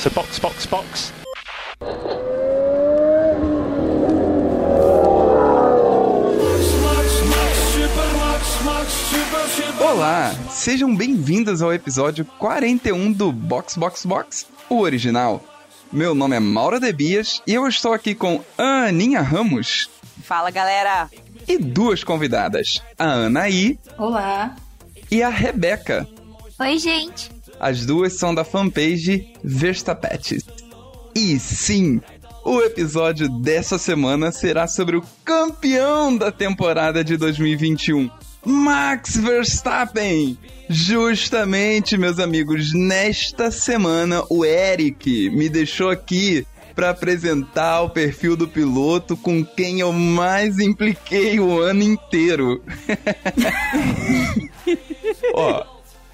So box, box, box. Olá, sejam bem-vindos ao episódio 41 do Box Box Box, o original. Meu nome é Maura Debias e eu estou aqui com a Aninha Ramos Fala, galera! e duas convidadas, a Anaí Olá. e a Rebeca. Oi, gente. As duas são da fanpage Verstapetes. E sim, o episódio dessa semana será sobre o campeão da temporada de 2021, Max Verstappen. Justamente, meus amigos, nesta semana o Eric me deixou aqui para apresentar o perfil do piloto com quem eu mais impliquei o ano inteiro. Ó,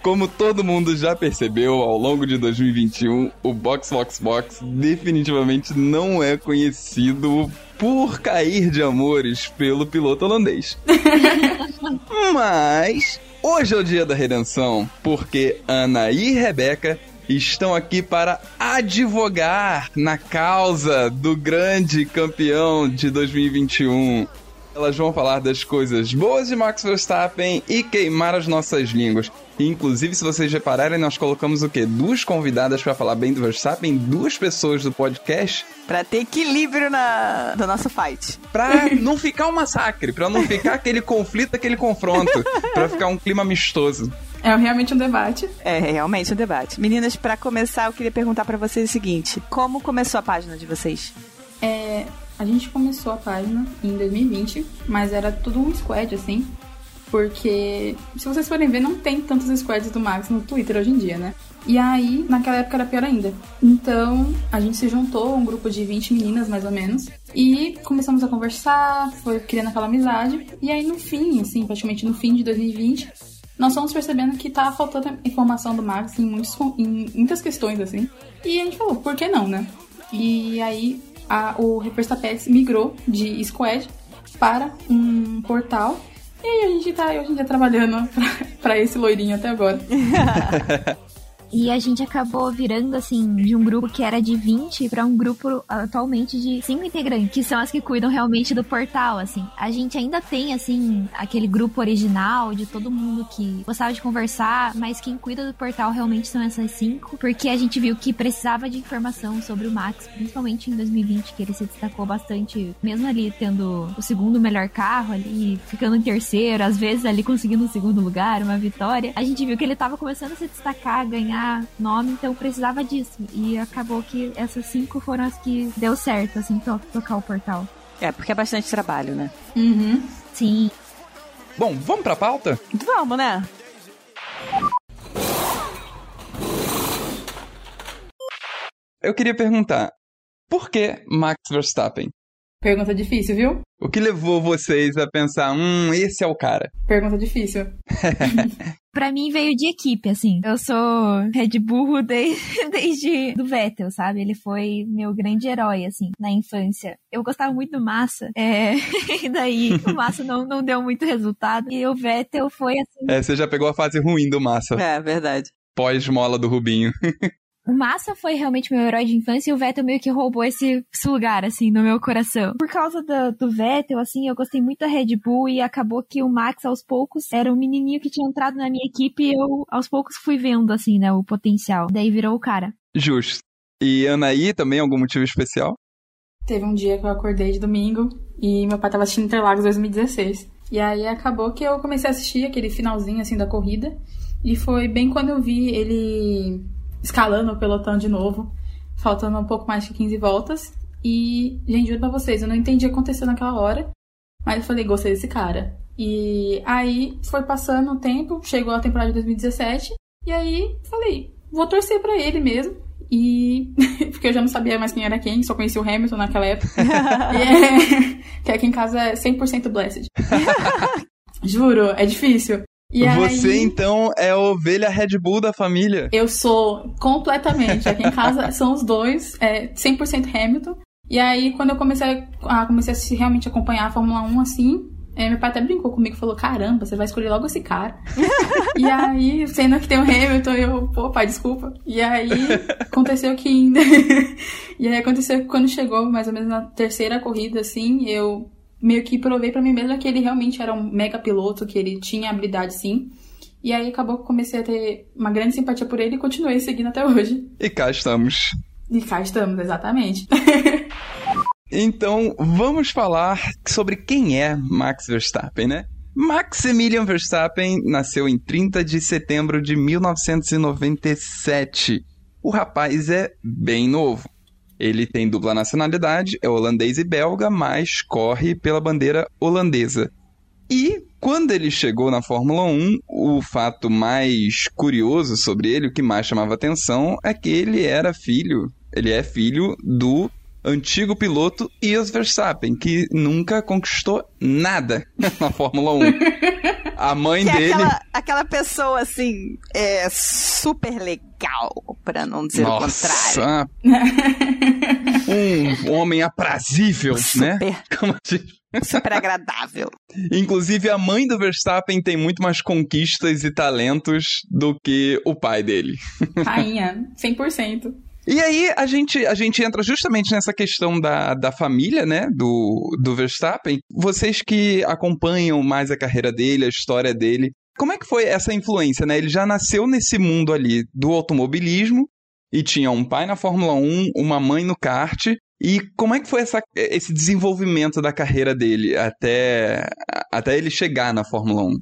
como todo mundo já percebeu ao longo de 2021, o Box Box Box definitivamente não é conhecido por cair de amores pelo piloto holandês. Mas hoje é o dia da redenção, porque Ana e Rebeca estão aqui para advogar na causa do grande campeão de 2021. Elas vão falar das coisas boas de Max Verstappen e queimar as nossas línguas. E, inclusive, se vocês repararem, nós colocamos o quê? Duas convidadas para falar bem do Verstappen, duas pessoas do podcast, Pra ter equilíbrio na, do nosso fight. pra não ficar um massacre, pra não ficar aquele conflito, aquele confronto, pra ficar um clima amistoso. É realmente um debate. É realmente um debate. Meninas, pra começar, eu queria perguntar pra vocês o seguinte: como começou a página de vocês? É, a gente começou a página em 2020, mas era tudo um squad, assim. Porque, se vocês forem ver, não tem tantos squads do Max no Twitter hoje em dia, né? E aí, naquela época era pior ainda. Então, a gente se juntou, um grupo de 20 meninas, mais ou menos. E começamos a conversar, foi criando aquela amizade. E aí, no fim, assim, praticamente no fim de 2020, nós fomos percebendo que tava faltando informação do Max em, muitos, em muitas questões, assim. E a gente falou, por que não, né? E aí a, o Reversa Pets migrou de Squad para um portal. E aí a gente tá hoje em dia trabalhando pra, pra esse loirinho até agora. E a gente acabou virando, assim, de um grupo que era de 20 pra um grupo atualmente de 5 integrantes, que são as que cuidam realmente do portal, assim. A gente ainda tem, assim, aquele grupo original de todo mundo que gostava de conversar, mas quem cuida do portal realmente são essas cinco, porque a gente viu que precisava de informação sobre o Max, principalmente em 2020, que ele se destacou bastante, mesmo ali tendo o segundo melhor carro ali, ficando em terceiro, às vezes ali conseguindo um segundo lugar, uma vitória. A gente viu que ele tava começando a se destacar, ganhar nome, então precisava disso. E acabou que essas cinco foram as que deu certo, assim, to tocar o portal. É, porque é bastante trabalho, né? Uhum. Sim. Bom, vamos pra pauta? Vamos, né? Eu queria perguntar, por que Max Verstappen? Pergunta difícil, viu? O que levou vocês a pensar, hum, esse é o cara? Pergunta difícil. Pra mim veio de equipe, assim. Eu sou Red Bull desde, desde do Vettel, sabe? Ele foi meu grande herói, assim, na infância. Eu gostava muito do Massa, é... e daí o Massa não, não deu muito resultado. E o Vettel foi, assim, É, você já pegou a fase ruim do Massa, É, verdade. pós-mola do Rubinho. O Massa foi realmente meu herói de infância e o Vettel meio que roubou esse, esse lugar, assim, no meu coração. Por causa do, do Vettel, assim, eu gostei muito da Red Bull e acabou que o Max, aos poucos, era um menininho que tinha entrado na minha equipe e eu, aos poucos, fui vendo, assim, né, o potencial. Daí virou o cara. Justo. E Anaí também, algum motivo especial? Teve um dia que eu acordei de domingo e meu pai tava assistindo Interlagos 2016. E aí acabou que eu comecei a assistir aquele finalzinho assim da corrida. E foi bem quando eu vi ele escalando o pelotão de novo, faltando um pouco mais de 15 voltas. E, gente, juro pra vocês, eu não entendi o que aconteceu naquela hora, mas eu falei, gostei desse cara. E aí foi passando o tempo, chegou a temporada de 2017, e aí falei, vou torcer pra ele mesmo. E. Porque eu já não sabia mais quem era quem, só conhecia o Hamilton naquela época. E é... Que aqui em casa é 100% blessed. Juro, é difícil. E Você, aí, então, é a ovelha Red Bull da família. Eu sou completamente. Aqui em casa são os dois, é 100% Hamilton. E aí, quando eu comecei a, comecei a se realmente acompanhar a Fórmula 1 assim, É, meu pai até brincou comigo, falou, caramba, você vai escolher logo esse cara. e aí, sendo que tem o Hamilton, eu, pô, pai, desculpa. E aí, aconteceu que ainda... e aí aconteceu que quando chegou mais ou menos na terceira corrida, assim, eu meio que provei para mim mesma que ele realmente era um mega piloto, que ele tinha habilidade sim. E aí acabou que comecei a ter uma grande simpatia por ele e continuei seguindo até hoje. E cá estamos. E cá estamos, exatamente. então, vamos falar sobre quem é Max Verstappen, né? Maximilian Verstappen nasceu em 30 de setembro de 1997. O rapaz é bem novo. Ele tem dupla nacionalidade, é holandês e belga, mas corre pela bandeira holandesa. E quando ele chegou na Fórmula 1, o fato mais curioso sobre ele, o que mais chamava atenção, é que ele era filho, ele é filho do antigo piloto Jos Verstappen, que nunca conquistou nada na Fórmula 1. A mãe que dele. É aquela, aquela pessoa assim, é super legal, para não dizer Nossa, o contrário. um homem aprazível, super, né? Como a gente super agradável. Inclusive, a mãe do Verstappen tem muito mais conquistas e talentos do que o pai dele. Rainha, 100%. E aí a gente, a gente entra justamente nessa questão da, da família, né, do, do Verstappen. Vocês que acompanham mais a carreira dele, a história dele, como é que foi essa influência, né? Ele já nasceu nesse mundo ali do automobilismo e tinha um pai na Fórmula 1, uma mãe no kart. E como é que foi essa, esse desenvolvimento da carreira dele até, até ele chegar na Fórmula 1?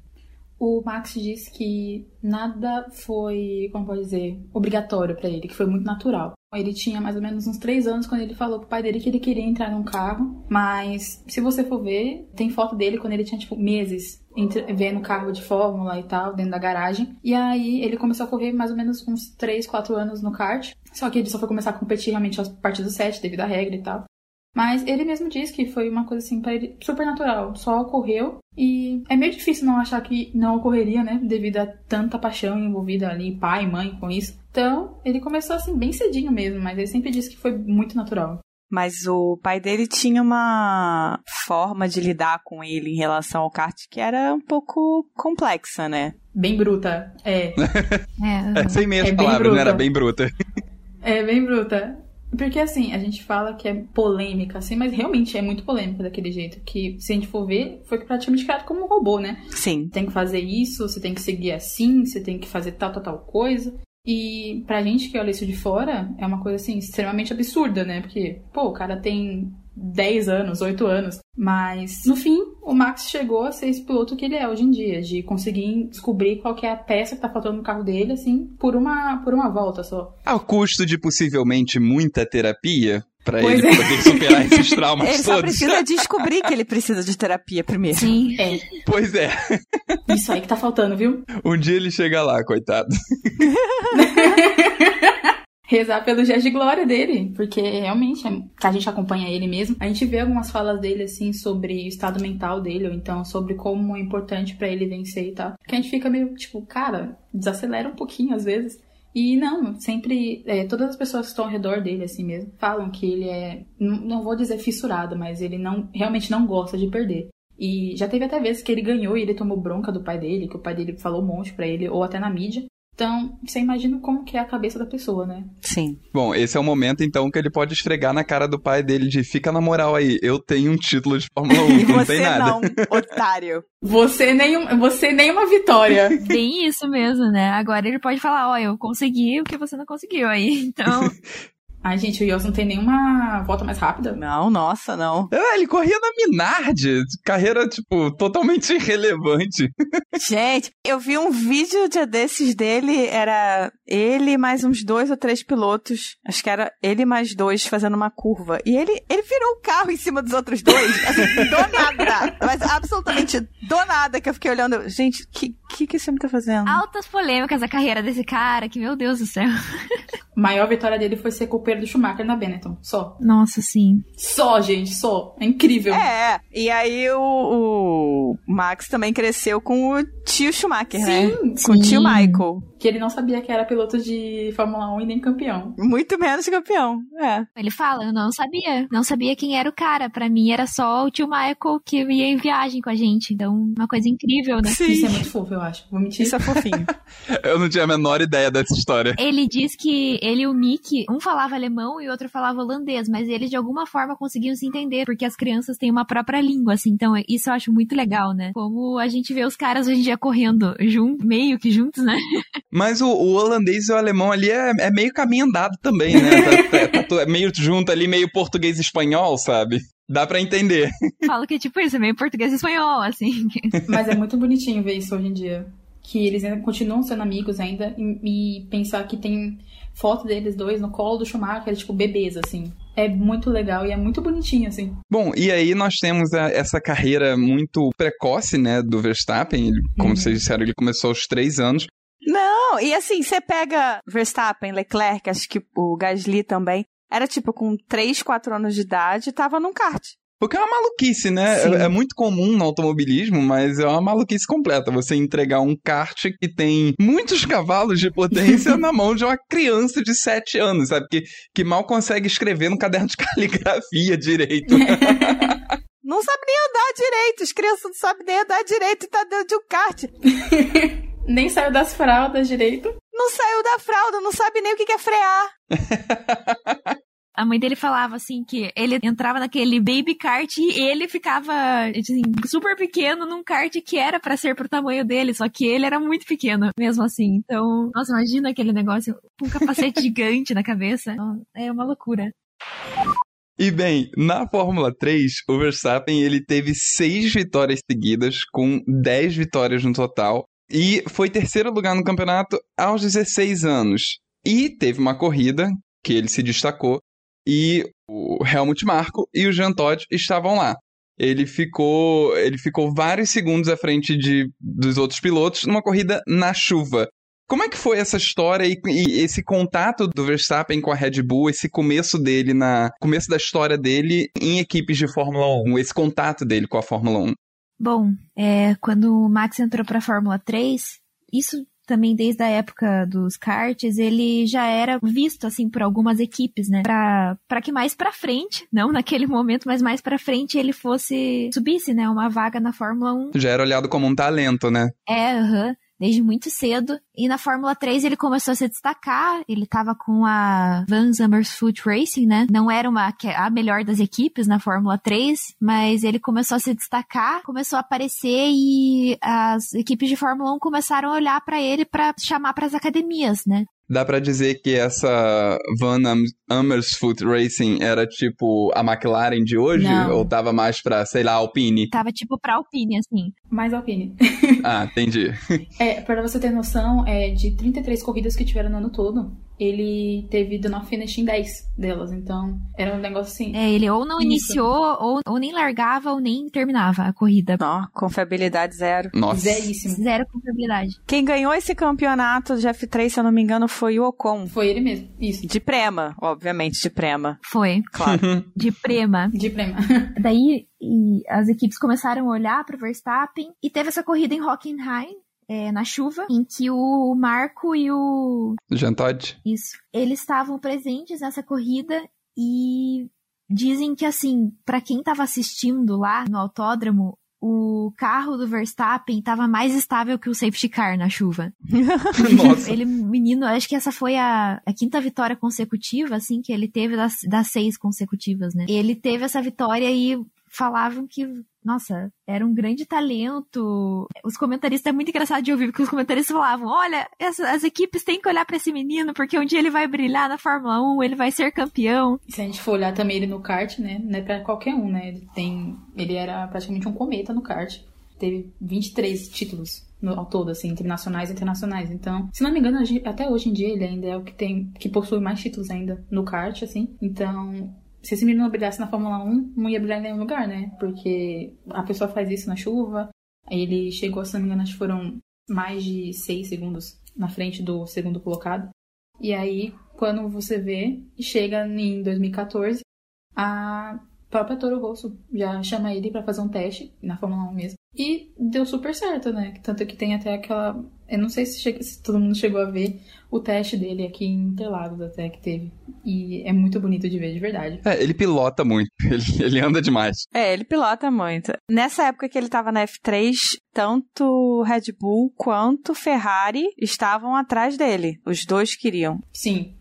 O Max disse que nada foi, como pode dizer, obrigatório para ele, que foi muito natural. Ele tinha mais ou menos uns três anos quando ele falou pro pai dele que ele queria entrar num carro, mas se você for ver, tem foto dele quando ele tinha tipo meses entre, vendo carro de fórmula e tal, dentro da garagem. E aí ele começou a correr mais ou menos uns 3, 4 anos no kart. Só que ele só foi começar a competir realmente a partir do 7, devido à regra e tal. Mas ele mesmo disse que foi uma coisa assim para ele super natural, só ocorreu e é meio difícil não achar que não ocorreria, né, devido a tanta paixão envolvida ali, pai, mãe com isso. Então, ele começou assim bem cedinho mesmo, mas ele sempre disse que foi muito natural. Mas o pai dele tinha uma forma de lidar com ele em relação ao kart que era um pouco complexa, né? Bem bruta, é. É, É, sem meias É palavras, não era bruta. bem bruta. É bem bruta. Porque assim, a gente fala que é polêmica, assim, mas realmente é muito polêmica daquele jeito. Que, se a gente for ver, foi praticamente criado como um robô, né? Sim. Tem que fazer isso, você tem que seguir assim, você tem que fazer tal, tal, tal coisa. E pra gente que olha isso de fora, é uma coisa assim, extremamente absurda, né? Porque, pô, o cara tem 10 anos, 8 anos. Mas, no fim, o Max chegou a ser esse piloto que ele é hoje em dia, de conseguir descobrir qual que é a peça que tá faltando no carro dele, assim, por uma, por uma volta só. Ao custo de possivelmente muita terapia, pra Pois ele é. poder superar esses traumas Ele só todos. precisa descobrir que ele precisa de terapia primeiro. sim. É, Pois é, isso aí que tá faltando, viu? um dia ele chega lá, coitado. rezar pelo gesto de glória dele, porque realmente é- a gente acompanha ele mesmo. A gente vê algumas falas dele assim sobre o estado mental dele, ou então sobre como é importante pra ele vencer e tal. Que a gente fica meio tipo, cara, desacelera um pouquinho às vezes. E não, sempre, é, todas as pessoas que estão ao redor dele, assim mesmo, falam que ele é, n- não vou dizer fissurado, mas ele não, realmente não gosta de perder. E já teve até vezes que ele ganhou e ele tomou bronca do pai dele, que o pai dele falou um monte pra ele, ou até na mídia. Então, você imagina como que é a cabeça da pessoa, né? Sim. Bom, esse é o momento então que ele pode esfregar na cara do pai dele de fica na moral aí, eu tenho um título de Fórmula 1, E não você tem nada. não, otário. Você nem, um- você nem uma vitória. Bem isso mesmo, né? Agora ele pode falar, ó, eu consegui o que você não conseguiu aí. Então, Ai, gente, o Yos não tem nenhuma volta mais rápida. Não, nossa, não. Ah, ele corria na Minardi, carreira, tipo, totalmente irrelevante. Gente, eu vi um vídeo dia desses dele, era ele mais uns dois ou três pilotos. Acho que era ele mais dois fazendo uma curva. E ele, ele virou o carro em cima dos outros dois. Assim, do nada. Mas absolutamente do nada que eu fiquei olhando. Gente, o que, que, que esse homem tá fazendo? altas polêmicas a carreira desse cara, que meu Deus do céu. A maior vitória dele foi ser copeiro do Schumacher na Benetton. Só. Nossa, sim. Só, gente, só. É incrível. É, e aí o, o Max também cresceu com o tio Schumacher, né? Sim, Com o tio sim. Michael. Que ele não sabia que era piloto de Fórmula 1 e nem campeão. Muito menos campeão, é. Ele fala, eu não sabia. Não sabia quem era o cara. Pra mim era só o tio Michael que ia em viagem com a gente. Então, uma coisa incrível, né? Sim. Isso é muito fofo, eu acho. Vou mentir. Isso é fofinho. Eu não tinha a menor ideia dessa história. Ele diz que ele e o Mickey, um falava alemão e o outro falava holandês, mas eles de alguma forma conseguiam se entender, porque as crianças têm uma própria língua, assim. Então, isso eu acho muito legal, né? Como a gente vê os caras hoje em dia correndo junto, meio que juntos, né? Mas o, o holandês e o alemão ali é, é meio caminho andado também, né? Tá, tá, tá, meio junto ali, meio português e espanhol, sabe? Dá pra entender. Falo que é tipo isso, é meio português e espanhol, assim. Mas é muito bonitinho ver isso hoje em dia. Que eles ainda continuam sendo amigos ainda e, e pensar que tem foto deles dois no colo do Schumacher, tipo, bebês, assim. É muito legal e é muito bonitinho, assim. Bom, e aí nós temos a, essa carreira muito precoce, né, do Verstappen. Ele, como Uhum. vocês disseram, ele começou aos três anos. Não, e assim, você pega Verstappen, Leclerc, acho que o Gasly também. Era tipo com 3, 4 anos de idade, tava num kart. Porque é uma maluquice, né? Sim. É, é muito comum no automobilismo, mas é uma maluquice completa. Você entregar um kart que tem muitos cavalos de potência na mão de uma criança de 7 anos, sabe? Que, que mal consegue escrever no caderno de caligrafia direito. Não sabe nem andar direito, as crianças não sabem nem andar direito e tá dentro de um kart. Nem saiu das fraldas direito. Não saiu da fralda, não sabe nem o que é frear. A mãe dele falava assim que ele entrava naquele baby kart e ele ficava assim, super pequeno num kart que era pra ser pro tamanho dele, só que ele era muito pequeno mesmo assim. Então, nossa, imagina aquele negócio com um capacete gigante na cabeça. É uma loucura. E bem, na Fórmula 3, o Verstappen ele teve seis vitórias seguidas, com 10 vitórias no total, e foi terceiro lugar no campeonato aos 16 anos. E teve uma corrida que ele se destacou, e o Helmut Marko e o Jean Todt estavam lá. Ele ficou, ele ficou vários segundos à frente de, dos outros pilotos numa corrida na chuva. Como é que foi essa história e, e esse contato do Verstappen com a Red Bull, esse começo dele na começo da história dele em equipes de Fórmula 1, esse contato dele com a Fórmula 1? Bom, é, quando o Max entrou pra Fórmula 3, isso também desde a época dos karts, ele já era visto assim por algumas equipes, né? Pra que mais pra frente, não naquele momento, mas mais pra frente ele fosse subisse, né, uma vaga na Fórmula 1. Já era olhado como um talento, né? É, aham. Desde muito cedo. E na Fórmula 3 ele começou a se destacar. Ele tava com a Van Amersfoort Racing, né? Não era uma, a melhor das equipes na Fórmula 3, mas ele começou a se destacar, começou a aparecer e as equipes de Fórmula 1 começaram a olhar pra ele pra chamar pras academias, né? Dá pra dizer que essa Van Am- Amersfoort Racing era tipo a McLaren de hoje? Não. Ou tava mais pra, sei lá, Alpine? Tava tipo pra Alpine, assim. Mais Alpine. Ah, entendi. É, pra você ter noção, é, de 33 corridas que tiveram no ano todo, ele teve do not finish em 10 delas. Então, era um negócio assim. É, ele ou não Isso. iniciou, ou, ou nem largava, ou nem terminava a corrida. Ó, confiabilidade zero. Nossa. Zeríssimo. Zero confiabilidade. Quem ganhou esse campeonato de F3, se eu não me engano, foi o Ocon. Foi ele mesmo. Isso. De Prema, obviamente, de Prema. Foi. Claro. De prema. De prêmio. Daí e as equipes começaram a olhar para o Verstappen e teve essa corrida em Hockenheim. É, na chuva, em que o Marco e o. Jean Todt? Isso. Eles estavam presentes nessa corrida e dizem que, assim, para quem tava assistindo lá no autódromo, o carro do Verstappen tava mais estável que o safety car na chuva. Nossa. Ele, menino, acho que essa foi a, a quinta vitória consecutiva, assim, que ele teve das, das seis consecutivas, né? Ele teve essa vitória e falavam que, nossa, era um grande talento. Os comentaristas, é muito engraçado de ouvir, porque os comentaristas falavam, olha, essa- as equipes têm que olhar pra esse menino, porque um dia ele vai brilhar na Fórmula 1, ele vai ser campeão. Se a gente for olhar também ele no kart, né? Não é pra qualquer um, né? Ele tem. Ele era praticamente um cometa no kart. Teve 23 títulos no, ao todo, assim, entre nacionais e internacionais. Então, se não me engano, gente- até hoje em dia ele ainda é o que tem. que possui mais títulos ainda no kart, assim. Então. Se esse menino não brilhasse na Fórmula 1, não ia brilhar em nenhum lugar, né? Porque a pessoa faz isso na chuva. Ele chegou, se não me engano, acho que foram mais de 6 segundos na frente do segundo colocado. E aí, quando você vê, chega em 2014, a própria Toro Rosso já chama ele pra fazer um teste, na Fórmula 1 mesmo. E deu super certo, né? Tanto que tem até aquela. Eu não sei se, che... se todo mundo chegou a ver o teste dele aqui em Interlagos até que teve. E é muito bonito de ver, de verdade. É, ele pilota muito, ele, ele anda demais. É, ele pilota muito. Nessa época que ele tava na F3, tanto Red Bull quanto Ferrari estavam atrás dele. Os dois queriam. Sim.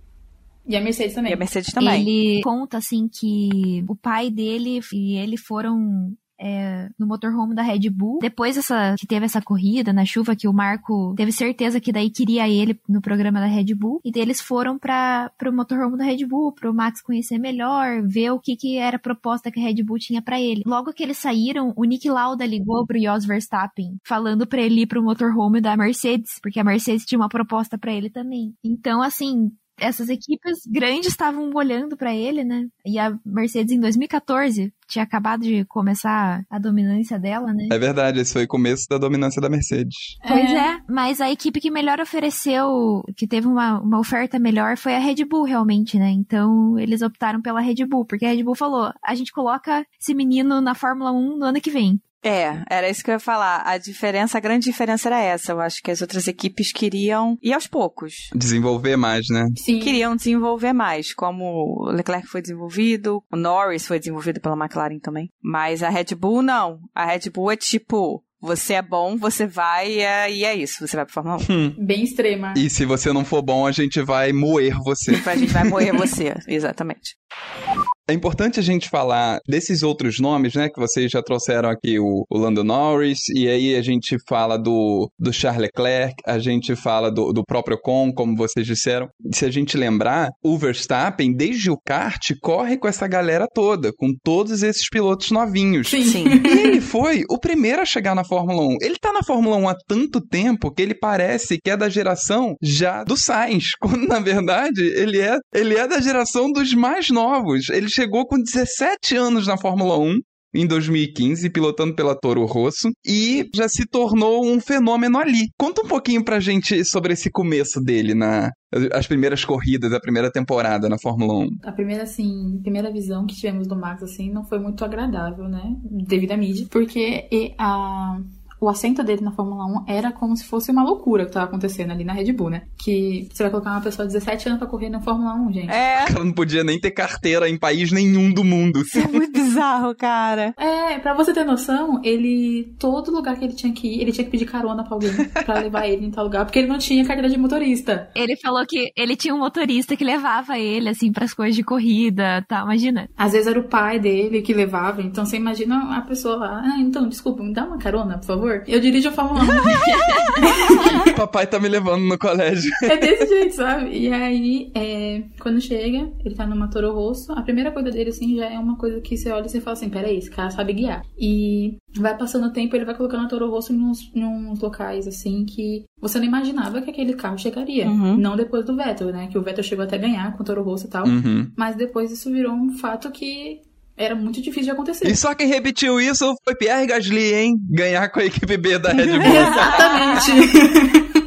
E a Mercedes também. E a Mercedes também. Ele conta, assim, que o pai dele e ele foram é, no motorhome da Red Bull. Depois dessa, que teve essa corrida na chuva, que o Marco teve certeza que daí queria ele no programa da Red Bull. E eles foram para pro motorhome da Red Bull, pro Max conhecer melhor, ver o que, que era a proposta que a Red Bull tinha para ele. Logo que eles saíram, o Nick Lauda ligou pro Jos Verstappen, falando para ele ir pro motorhome da Mercedes, porque a Mercedes tinha uma proposta para ele também. Então, assim, essas equipes grandes estavam olhando para ele, né? E a Mercedes em 2014 tinha acabado de começar a dominância dela, né? É verdade, esse foi o começo da dominância da Mercedes. Pois é, mas a equipe que melhor ofereceu, que teve uma, uma oferta melhor, foi a Red Bull, realmente, né? Então eles optaram pela Red Bull, porque a Red Bull falou: a gente coloca esse menino na Fórmula 1 no ano que vem. É, era isso que eu ia falar. A diferença, a grande diferença era essa. Eu acho que as outras equipes queriam ir aos poucos. Desenvolver mais, né? Sim. Queriam desenvolver mais, como o Leclerc foi desenvolvido, o Norris foi desenvolvido pela McLaren também. Mas a Red Bull não. A Red Bull é tipo, você é bom, você vai e é, e é isso. Você vai pra Fórmula 1. Bem extrema. E se você não for bom, a gente vai moer você. A gente vai morrer você, exatamente. É importante a gente falar desses outros nomes, né? Que vocês já trouxeram aqui, o, o Lando Norris, e aí a gente fala do, do Charles Leclerc, a gente fala do, do próprio Con, como vocês disseram. Se a gente lembrar, o Verstappen, desde o kart, corre com essa galera toda, com todos esses pilotos novinhos. Sim. Sim. E ele foi o primeiro a chegar na Fórmula 1. Ele tá na Fórmula 1 há tanto tempo que ele parece que é da geração já do Sainz, quando na verdade ele é, ele é da geração dos mais novos. Ele chegou com 17 anos na Fórmula 1 em 2015, pilotando pela Toro Rosso, e já se tornou um fenômeno ali. Conta um pouquinho pra gente sobre esse começo dele na as primeiras corridas, a primeira temporada na Fórmula 1. A primeira, assim, primeira visão que tivemos do Max, assim, não foi muito agradável, né? Devido à mídia. Porque a o assento dele na Fórmula 1 era como se fosse uma loucura que tava acontecendo ali na Red Bull, né? Que você vai colocar uma pessoa de 17 anos pra correr na Fórmula 1, gente. É, cara não podia nem ter carteira em país nenhum do mundo. isso é muito bizarro, cara. É, pra você ter noção, ele. Todo lugar que ele tinha que ir, ele tinha que pedir carona pra alguém pra levar ele em tal lugar, porque ele não tinha carteira de motorista. Ele falou que ele tinha um motorista que levava ele, assim, pras coisas de corrida, tá? Imagina. Às vezes era o pai dele que levava, então você imagina a pessoa lá, ah, então, desculpa, me dá uma carona, por favor? Eu dirijo a Fórmula 1. Papai tá me levando no colégio. É desse jeito, sabe? E aí, é, quando chega, ele tá numa Toro Rosso, a primeira coisa dele, assim, já é uma coisa que você olha e você fala assim, peraí, esse cara sabe guiar. E vai passando o tempo, ele vai colocando a Toro Rosso em uns, em uns locais, assim, que você não imaginava que aquele carro chegaria. Uhum. Não depois do Vettel, né? Que o Vettel chegou até a ganhar com o Toro Rosso e tal. Uhum. Mas depois isso virou um fato que era muito difícil de acontecer. E só quem repetiu isso foi Pierre Gasly, hein? Ganhar com a equipe B da Red Bull. Exatamente.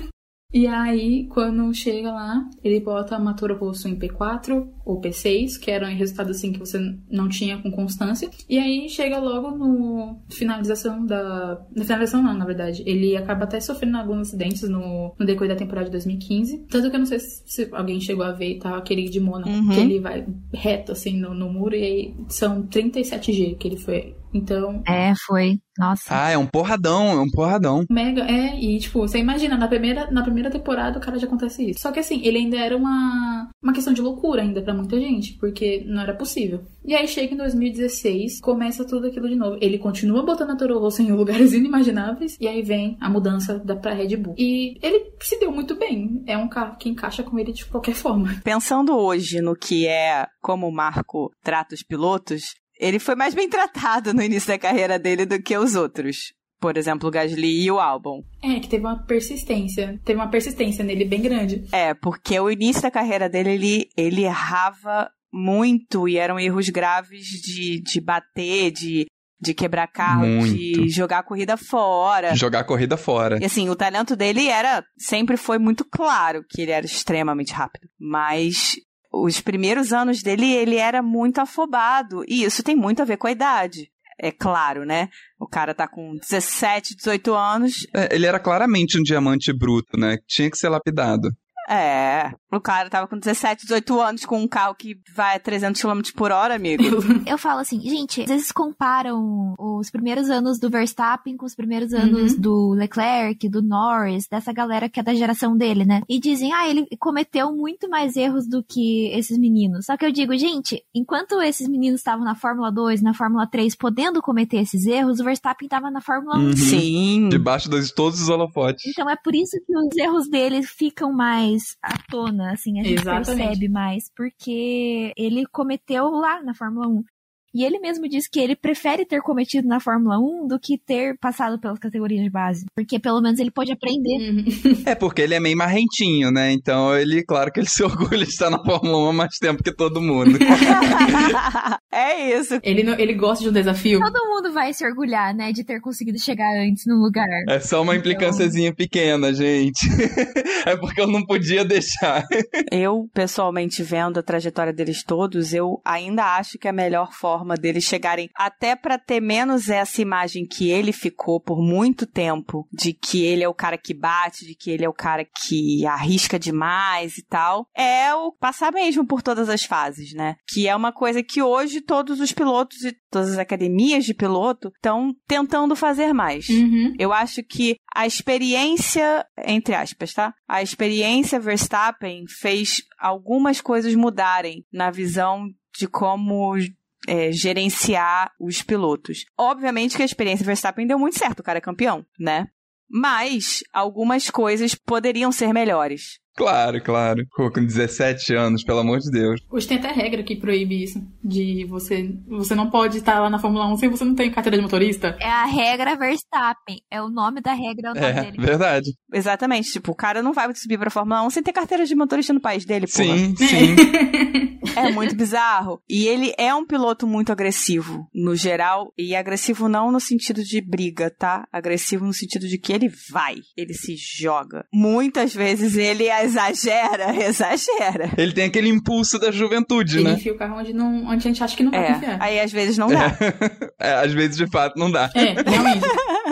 E aí, quando chega lá, ele bota uma Toro Rosso em P4 ou P6, que era um resultado assim que você não tinha com constância. E aí chega logo no finalização da. Na finalização não, na verdade. Ele acaba até sofrendo alguns acidentes no, no decorrer da temporada de 2015. Tanto que eu não sei se, alguém chegou a ver, tá? Aquele de Mônaco, Uhum. que ele vai reto assim no, no muro, e aí são 37G que ele foi. Então, É, foi. Nossa. Ah, é um porradão, é um porradão. Mega, é, e tipo, você imagina, na primeira, na primeira temporada o cara já acontece isso. Só que assim, ele ainda era uma, uma questão de loucura ainda pra muita gente, porque não era possível. E aí chega em 2016, começa tudo aquilo de novo. Ele continua botando a Toro Rosso em lugares inimagináveis, e aí vem a mudança da pra Red Bull. E ele se deu muito bem. É um carro que encaixa com ele de qualquer forma. Pensando hoje no que é como o Marco trata os pilotos, ele foi mais bem tratado no início da carreira dele do que os outros. Por exemplo, o Gasly e o Albon. É, que teve uma persistência. Teve uma persistência nele bem grande. É, porque o início da carreira dele, ele, ele errava muito e eram erros graves de, de bater, de, de quebrar carro, Muito. de jogar a corrida fora. Jogar a corrida fora. E assim, o talento dele era. Sempre foi muito claro que ele era extremamente rápido. Mas os primeiros anos dele, ele era muito afobado. E isso tem muito a ver com a idade. é claro, né? O cara tá com 17, 18 anos. É, ele era claramente um diamante bruto, né? Tinha que ser lapidado. É, o cara tava com 17, 18 anos com um carro que vai a 300 km por hora, amigo. Eu falo assim, gente, às vezes comparam os primeiros anos do Verstappen com os primeiros anos Uhum. do Leclerc, do Norris, dessa galera que é da geração dele, né? E dizem, ah, ele cometeu muito mais erros do que esses meninos. Só que eu digo, gente, enquanto esses meninos estavam na Fórmula 2, na Fórmula 3, podendo cometer esses erros, o Verstappen tava na Fórmula 1. Uhum. Sim. Debaixo de todos os holofotes. Então é por isso que os erros dele ficam mais à tona, assim, a gente Exatamente. percebe mais, porque ele cometeu lá na Fórmula 1. E ele mesmo disse que ele prefere ter cometido na Fórmula 1 do que ter passado pelas categorias de base. Porque pelo menos ele pode aprender. Uhum. É porque ele é meio marrentinho, né? Então ele, claro que ele se orgulha de estar na Fórmula 1 há mais tempo que todo mundo. é isso. Ele, não- ele gosta de um desafio. Todo mundo vai se orgulhar, né, de ter conseguido chegar antes no lugar. É só uma implicânciazinha pequena, gente. É porque eu não podia deixar. Eu, pessoalmente, vendo a trajetória deles todos, eu ainda acho que a melhor forma deles chegarem, até pra ter menos essa imagem que ele ficou por muito tempo, de que ele é o cara que bate, de que ele é o cara que arrisca demais e tal, é o passar mesmo por todas as fases, né? Que é uma coisa que hoje todos os pilotos e todas as academias de piloto estão tentando fazer mais. Uhum. Eu acho que a experiência, entre aspas, tá? A experiência Verstappen fez algumas coisas mudarem na visão de como é, gerenciar os pilotos. Obviamente que a experiência Verstappen deu muito certo, o cara é campeão, né? Mas algumas coisas poderiam ser melhores. Claro, claro. Com 17 anos, pelo amor de Deus. Hoje tem até regra que proíbe isso. De você. Você não pode estar lá na Fórmula 1 se você não tem carteira de motorista. É a regra Verstappen. É o nome da regra, é o nome É, dele. verdade. Exatamente. Tipo, o cara não vai subir pra Fórmula 1 sem ter carteira de motorista no país dele, porra. Sim, sim. É muito bizarro. E ele é um piloto muito agressivo, no geral. E agressivo não no sentido de briga, tá? Agressivo no sentido de que ele vai, ele se joga. Muitas vezes ele exagera, exagera. Ele tem aquele impulso da juventude, Ele né? enfia o carro onde, não, onde a gente acha que não vai É, confiar. aí às vezes não dá. É, às vezes, de fato, não dá. É, realmente.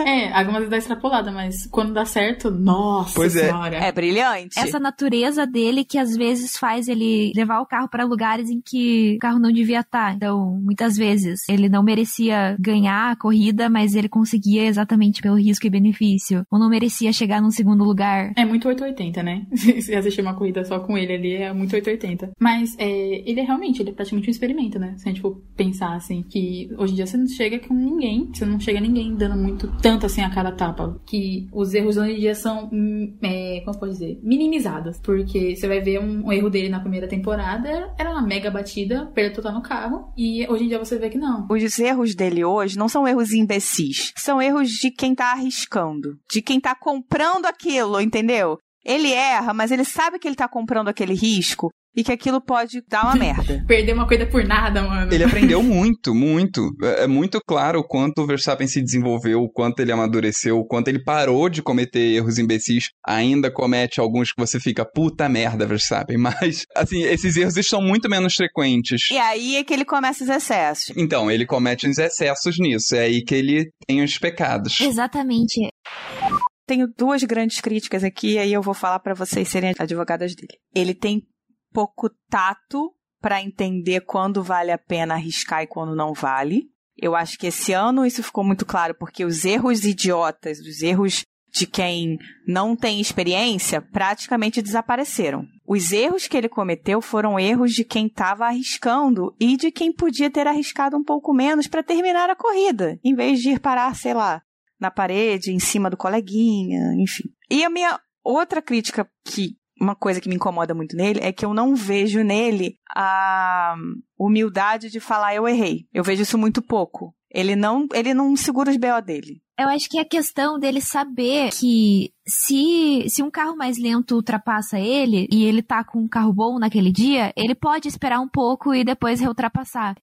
É, algumas vezes dá extrapolada, mas quando dá certo, nossa Pois é. senhora. É brilhante. Essa natureza dele que às vezes faz ele levar o carro para lugares em que o carro não devia estar. Então, muitas vezes ele não merecia ganhar a corrida, mas ele conseguia exatamente pelo risco e benefício. Ou não merecia chegar num segundo lugar. É muito 880, né? Se assistir uma corrida só com ele ali, é muito 880. Mas é, ele é realmente, ele é praticamente um experimento, né? Se a gente for pensar assim, que hoje em dia você não chega com ninguém, você não chega ninguém dando muito, tanto assim a cara a tapa. Que os erros hoje em dia são, hum, é, como pode dizer, minimizados. Porque você vai ver um, um erro dele na primeira temporada, era mega batida, perda total no carro. E hoje em dia você vê que não. Os erros dele hoje não são erros imbecis. São erros de quem tá arriscando. De quem tá comprando aquilo, entendeu? Ele erra, mas ele sabe que ele tá comprando aquele risco e que aquilo pode dar uma merda. Perder uma corrida por nada, mano. Ele aprendeu muito, muito. É é muito claro o quanto o Verstappen se desenvolveu, o quanto ele amadureceu, o quanto ele parou de cometer erros imbecis. Ainda comete alguns que você fica, puta merda, Verstappen. Mas, assim, esses erros estão muito menos frequentes. E aí é que ele começa os excessos. Então, ele comete uns excessos nisso. É aí que ele tem os pecados. Exatamente. Tenho duas grandes críticas aqui, e aí eu vou falar pra vocês serem advogadas dele. Ele tem pouco tato pra entender quando vale a pena arriscar e quando não vale. Eu acho que esse ano isso ficou muito claro, porque os erros idiotas, os erros de quem não tem experiência, praticamente desapareceram. Os erros que ele cometeu foram erros de quem estava arriscando e de quem podia ter arriscado um pouco menos para terminar a corrida, em vez de ir parar, sei lá, na parede, em cima do coleguinha, enfim. E a minha outra crítica que uma coisa que me incomoda muito nele é que eu não vejo nele a humildade de falar eu errei. Eu vejo isso muito pouco. Ele não, ele não segura os BO dele. Eu acho que é questão dele saber que se, se um carro mais lento ultrapassa ele e ele tá com um carro bom naquele dia, ele pode esperar um pouco e depois reultrapassar.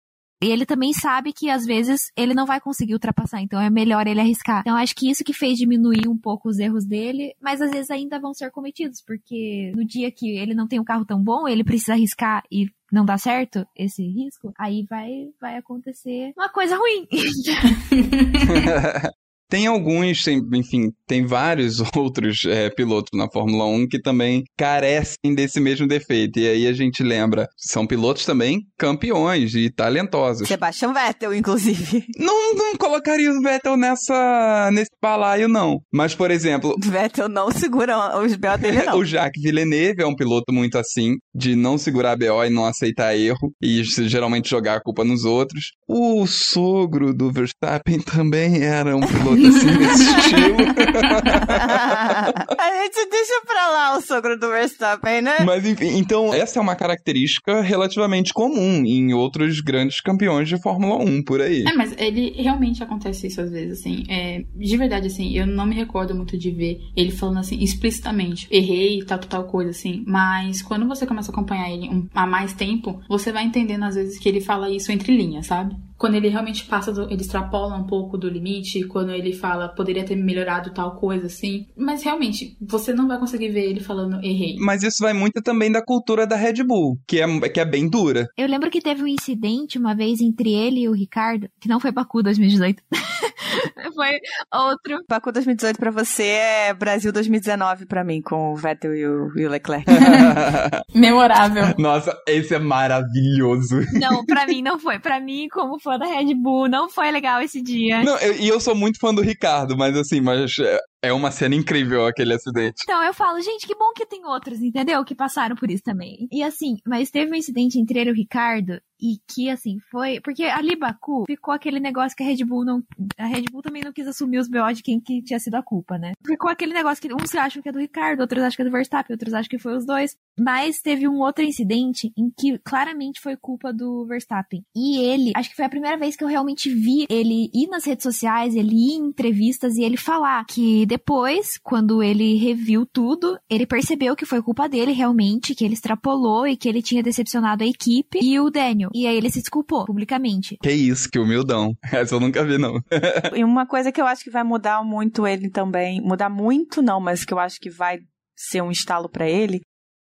E ele também sabe que às vezes ele não vai conseguir ultrapassar, então é melhor ele arriscar. Então acho que isso que fez diminuir um pouco os erros dele, mas às vezes ainda vão ser cometidos, porque no dia que ele não tem um carro tão bom, ele precisa arriscar e não dá certo esse risco, aí vai, vai acontecer uma coisa ruim. Tem alguns, tem, enfim, tem vários outros é, pilotos na Fórmula 1 que também carecem desse mesmo defeito. E aí a gente lembra, são pilotos também campeões e talentosos. Sebastian Vettel, inclusive. Não, não colocaria o Vettel nessa, nesse balaio, não. Mas, por exemplo... Vettel não segura os BO dele, não. o Jacques Villeneuve é um piloto muito assim, de não segurar BO e não aceitar erro, e geralmente jogar a culpa nos outros. O sogro do Verstappen também era um piloto assim nesse estilo. a gente deixa pra lá o sogro do Verstappen, né? Mas enfim, então essa é uma característica relativamente comum em outros grandes campeões de Fórmula 1 por aí. É, mas ele realmente acontece isso às vezes, assim. É, de verdade, assim, eu não me recordo muito de ver ele falando assim explicitamente, errei, tal, tal, tal coisa, assim. Mas quando você começa a acompanhar ele um, há mais tempo, você vai entendendo às vezes que ele fala isso entre linhas, sabe? Quando ele realmente passa, do, ele extrapola um pouco do limite, quando ele fala poderia ter melhorado tal coisa, assim. Mas realmente, você não vai conseguir ver ele falando errei. Mas isso vai muito também da cultura da Red Bull, que é, que é bem dura. Eu lembro que teve um incidente uma vez entre ele e o Ricardo, que não foi Baku 2018. foi outro. Baku 2018 pra você é Brasil 2019 pra mim, com o Vettel e o, e o Leclerc. Memorável. Nossa, esse é maravilhoso. Não, pra mim não foi. Pra mim, como fã da Red Bull, não foi legal esse dia. Não, e eu, eu sou muito fã do Ricardo, mas assim, mas é, uma cena incrível aquele acidente. Então eu falo, gente, que bom que tem outros, entendeu? Que passaram por isso também. E assim, mas teve um incidente entre ele e o Ricardo e que assim foi, porque ali Baku ficou aquele negócio que a Red Bull não, a Red Bull também não quis assumir os BO de quem que tinha sido a culpa, né? Ficou aquele negócio que uns acham que é do Ricardo, outros acham que é do Verstappen, outros acham que foi os dois. Mas teve um outro incidente em que claramente foi culpa do Verstappen. E ele, acho que foi a primeira vez que eu realmente vi ele ir nas redes sociais, ele ir em entrevistas e ele falar que depois, quando ele reviu tudo, ele percebeu que foi culpa dele realmente, que ele extrapolou e que ele tinha decepcionado a equipe e o Daniel. E aí ele se desculpou publicamente. Que isso, que humildão. Essa eu nunca vi, não. e uma coisa que eu acho que vai mudar muito ele também, mudar muito não, mas que eu acho que vai ser um estalo para ele,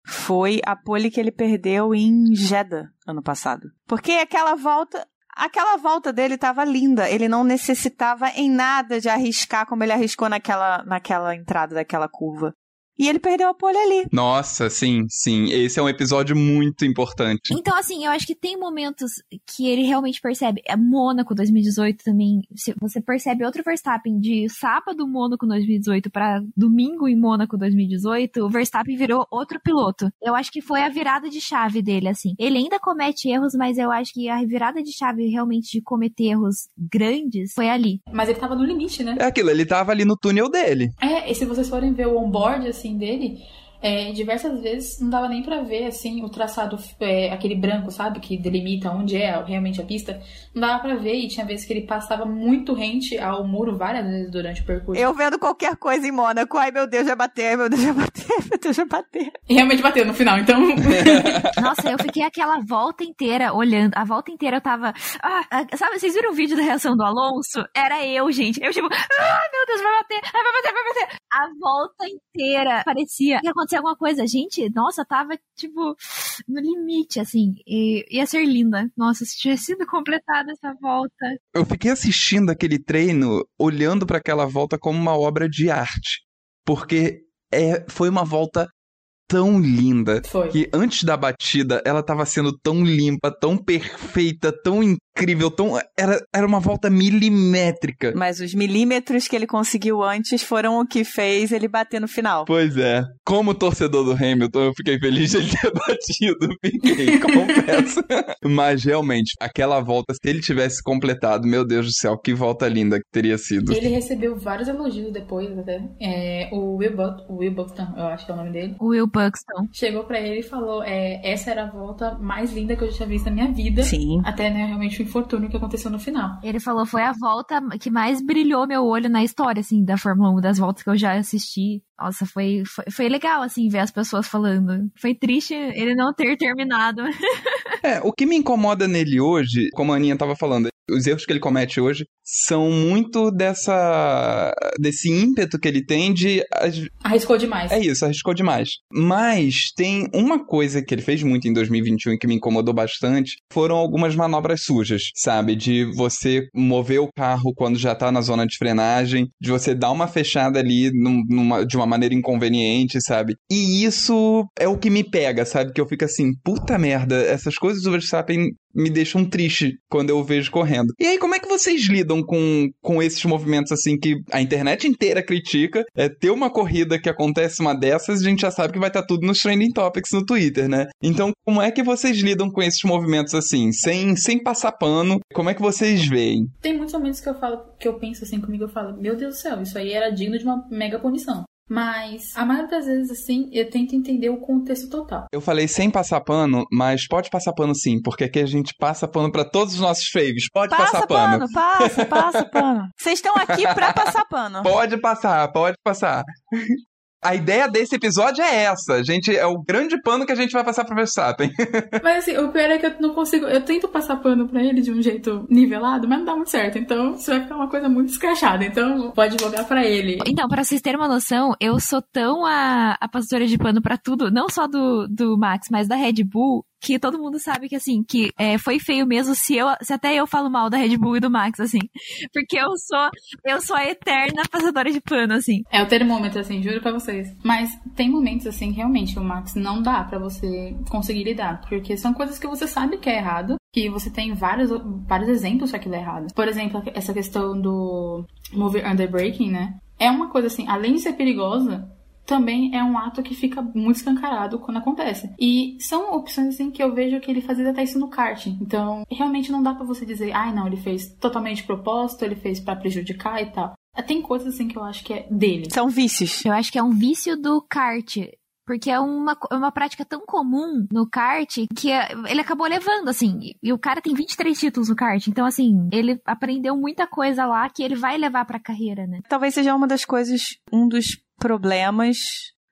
foi a pole que ele perdeu em Jeddah ano passado. Porque aquela volta, aquela volta dele estava linda. Ele não necessitava em nada de arriscar como ele arriscou naquela, naquela entrada daquela curva. E ele perdeu a pole ali. Nossa, sim, sim. Esse é um episódio muito importante. Então, assim, eu acho que tem momentos que ele realmente percebe. É Mônaco 2018 também. Você percebe outro Verstappen de sábado Mônaco 2018 para domingo em Mônaco 2018. O Verstappen virou outro piloto. Eu acho que foi a virada de chave dele, assim. Ele ainda comete erros, mas eu acho que a virada de chave realmente de cometer erros grandes foi ali. Mas ele tava no limite, né? É aquilo, ele tava ali no túnel dele. É, e se vocês forem ver o onboard, assim, assim, dele, é, diversas vezes não dava nem para ver assim o traçado é, aquele branco sabe que delimita onde é realmente a pista. Não dava para ver e tinha vezes que ele passava muito rente ao muro várias vezes durante o percurso. Eu vendo qualquer coisa em Mônaco ai meu Deus já bateu meu Deus já bateu meu Deus já bateu. E realmente bateu no final então. Nossa eu fiquei aquela volta inteira olhando a volta inteira eu tava ah, sabe vocês viram o vídeo da reação do Alonso? Era eu gente eu tipo ah meu Deus vai bater vai bater vai bater. A volta inteira parecia que aconteceu acontecer alguma coisa. Gente, nossa, tava, tipo, no limite, assim. E ia ser linda. Nossa, se tivesse sido completada essa volta. Eu fiquei assistindo aquele treino, olhando para aquela volta como uma obra de arte. Porque é, foi uma volta tão linda Foi. que antes da batida ela estava sendo tão limpa, tão perfeita, tão incrível, tão era, era uma volta milimétrica. Mas os milímetros que ele conseguiu antes foram o que fez ele bater no final. Pois é. Como torcedor do Hamilton, eu fiquei feliz de ele ter batido, fiquei, confesso. Mas realmente, aquela volta, se ele tivesse completado, meu Deus do céu, que volta linda que teria sido. Ele recebeu vários elogios depois, até. É, o Will, But o Will Buxton, eu acho que é o nome dele. O Will Buxton. Chegou para ele e falou: é, essa era a volta mais linda que eu já tinha visto na minha vida. Sim. Até, né, realmente o infortúnio que aconteceu no final. Ele falou: foi a volta que mais brilhou meu olho na história, assim, da Fórmula 1, das voltas que eu já assisti. Nossa, foi, foi, foi legal, assim, ver as pessoas falando. Foi triste ele não ter terminado. é, o que me incomoda nele hoje, como a Aninha tava falando, Os erros que ele comete hoje são muito dessa desse ímpeto que ele tem de arriscou demais. É isso, arriscou demais. Mas tem uma coisa que ele fez muito em 2021 e que me incomodou bastante, foram algumas manobras sujas, sabe? De você mover o carro quando já tá na zona de frenagem, de você dar uma fechada ali numa, de uma maneira inconveniente, sabe? E isso é o que me pega, sabe? Que eu fico assim, puta merda, essas coisas do Verstappen me deixam triste quando eu vejo correndo. E aí, como é que vocês lidam com, com esses movimentos assim que a internet inteira critica? É ter uma corrida que acontece uma dessas, a gente já sabe que vai estar tá tudo nos trending topics no Twitter, né? Então, como é que vocês lidam com esses movimentos assim, sem, sem passar pano? Como é que vocês veem? Tem muitos momentos que eu falo, que eu penso assim comigo, eu falo, meu Deus do céu, isso aí era digno de uma mega punição. Mas a maioria das vezes, assim, eu tento entender o contexto total. Eu falei sem passar pano, mas pode passar pano sim, porque aqui a gente passa pano para todos os nossos faves. Pode passa passar pano. pano. Passa, passa pano. Vocês estão aqui pra passar pano. Pode passar, pode passar. A ideia desse episódio é essa. Gente, é o grande pano que a gente vai passar pro Verstappen. mas assim, o pior é que eu não consigo. Eu tento passar pano pra ele de um jeito nivelado, mas não dá muito certo. Então, isso vai ficar uma coisa muito escrachada. Então, pode jogar pra ele. Então, pra vocês terem uma noção, eu sou tão a, a passadora de pano pra tudo, não só do, do Max, mas da Red Bull, que todo mundo sabe que, assim, que é, foi feio mesmo se eu, se até eu falo mal da Red Bull e do Max, assim. Porque eu sou, eu sou a eterna passadora de pano, assim. É o termômetro, assim, juro pra vocês. Mas tem momentos, assim, realmente, o Max não dá para você conseguir lidar. Porque são coisas que você sabe que é errado, que você tem vários, vários exemplos que aquilo é errado. Por exemplo, essa questão do mover under braking, né? É uma coisa assim, além de ser perigosa, também é um ato que fica muito escancarado quando acontece. E são opções assim que eu vejo que ele fazia até isso no kart. Então, realmente não dá para você dizer, ai ah, não, ele fez totalmente propósito, ele fez para prejudicar e tal. Tem coisas assim que eu acho que é dele. São vícios. Eu acho que é um vício do kart. Porque é uma, é uma prática tão comum no kart que é, ele acabou levando, assim. E o cara tem 23 títulos no kart. Então, assim, ele aprendeu muita coisa lá que ele vai levar pra carreira, né? Talvez seja uma das coisas, um dos problemas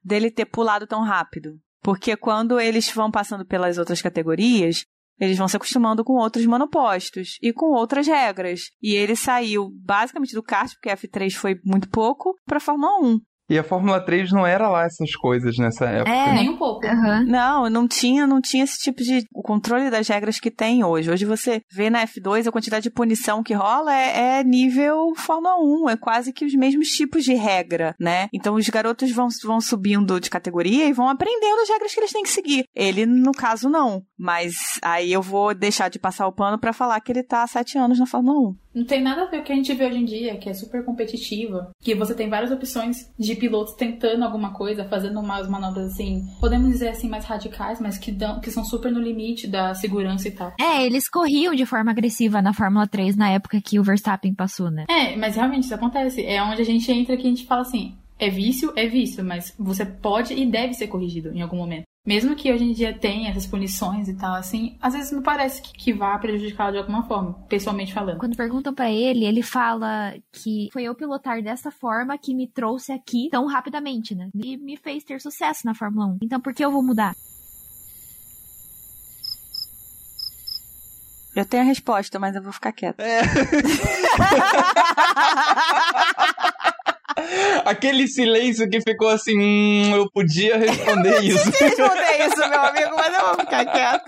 dele ter pulado tão rápido. Porque quando eles vão passando pelas outras categorias, eles vão se acostumando com outros monopostos e com outras regras. E ele saiu basicamente do kart, porque F3 foi muito pouco, para Fórmula 1. E a Fórmula 3 não era lá essas coisas nessa época. É, nem um pouco. Uhum. Não, não tinha, não tinha esse tipo de o controle das regras que tem hoje. Hoje você vê na F2 a quantidade de punição que rola é, é nível Fórmula 1, é quase que os mesmos tipos de regra, né? Então os garotos vão, vão subindo de categoria e vão aprendendo as regras que eles têm que seguir. Ele, no caso, não. Mas aí eu vou deixar de passar o pano para falar que ele tá há sete anos na Fórmula 1. Não tem nada a ver com o que a gente vê hoje em dia, que é super competitiva, que você tem várias opções de pilotos tentando alguma coisa, fazendo umas manobras assim, podemos dizer assim, mais radicais, mas que, dão, que são super no limite da segurança e tal. É, eles corriam de forma agressiva na Fórmula 3 na época que o Verstappen passou, né? É, mas realmente isso acontece. É onde a gente entra que a gente fala assim, é vício, é vício, mas você pode e deve ser corrigido em algum momento. Mesmo que hoje em dia tenha essas punições e tal, assim, às vezes me parece que, que vá prejudicá-lo de alguma forma, pessoalmente falando. Quando perguntam para ele, ele fala que foi eu pilotar dessa forma que me trouxe aqui tão rapidamente, né? E me fez ter sucesso na Fórmula 1. Então por que eu vou mudar? Eu tenho a resposta, mas eu vou ficar quieta. É. Aquele silêncio que ficou assim, hum, eu podia responder eu isso. Eu responder isso, meu amigo, mas eu vou ficar quieta.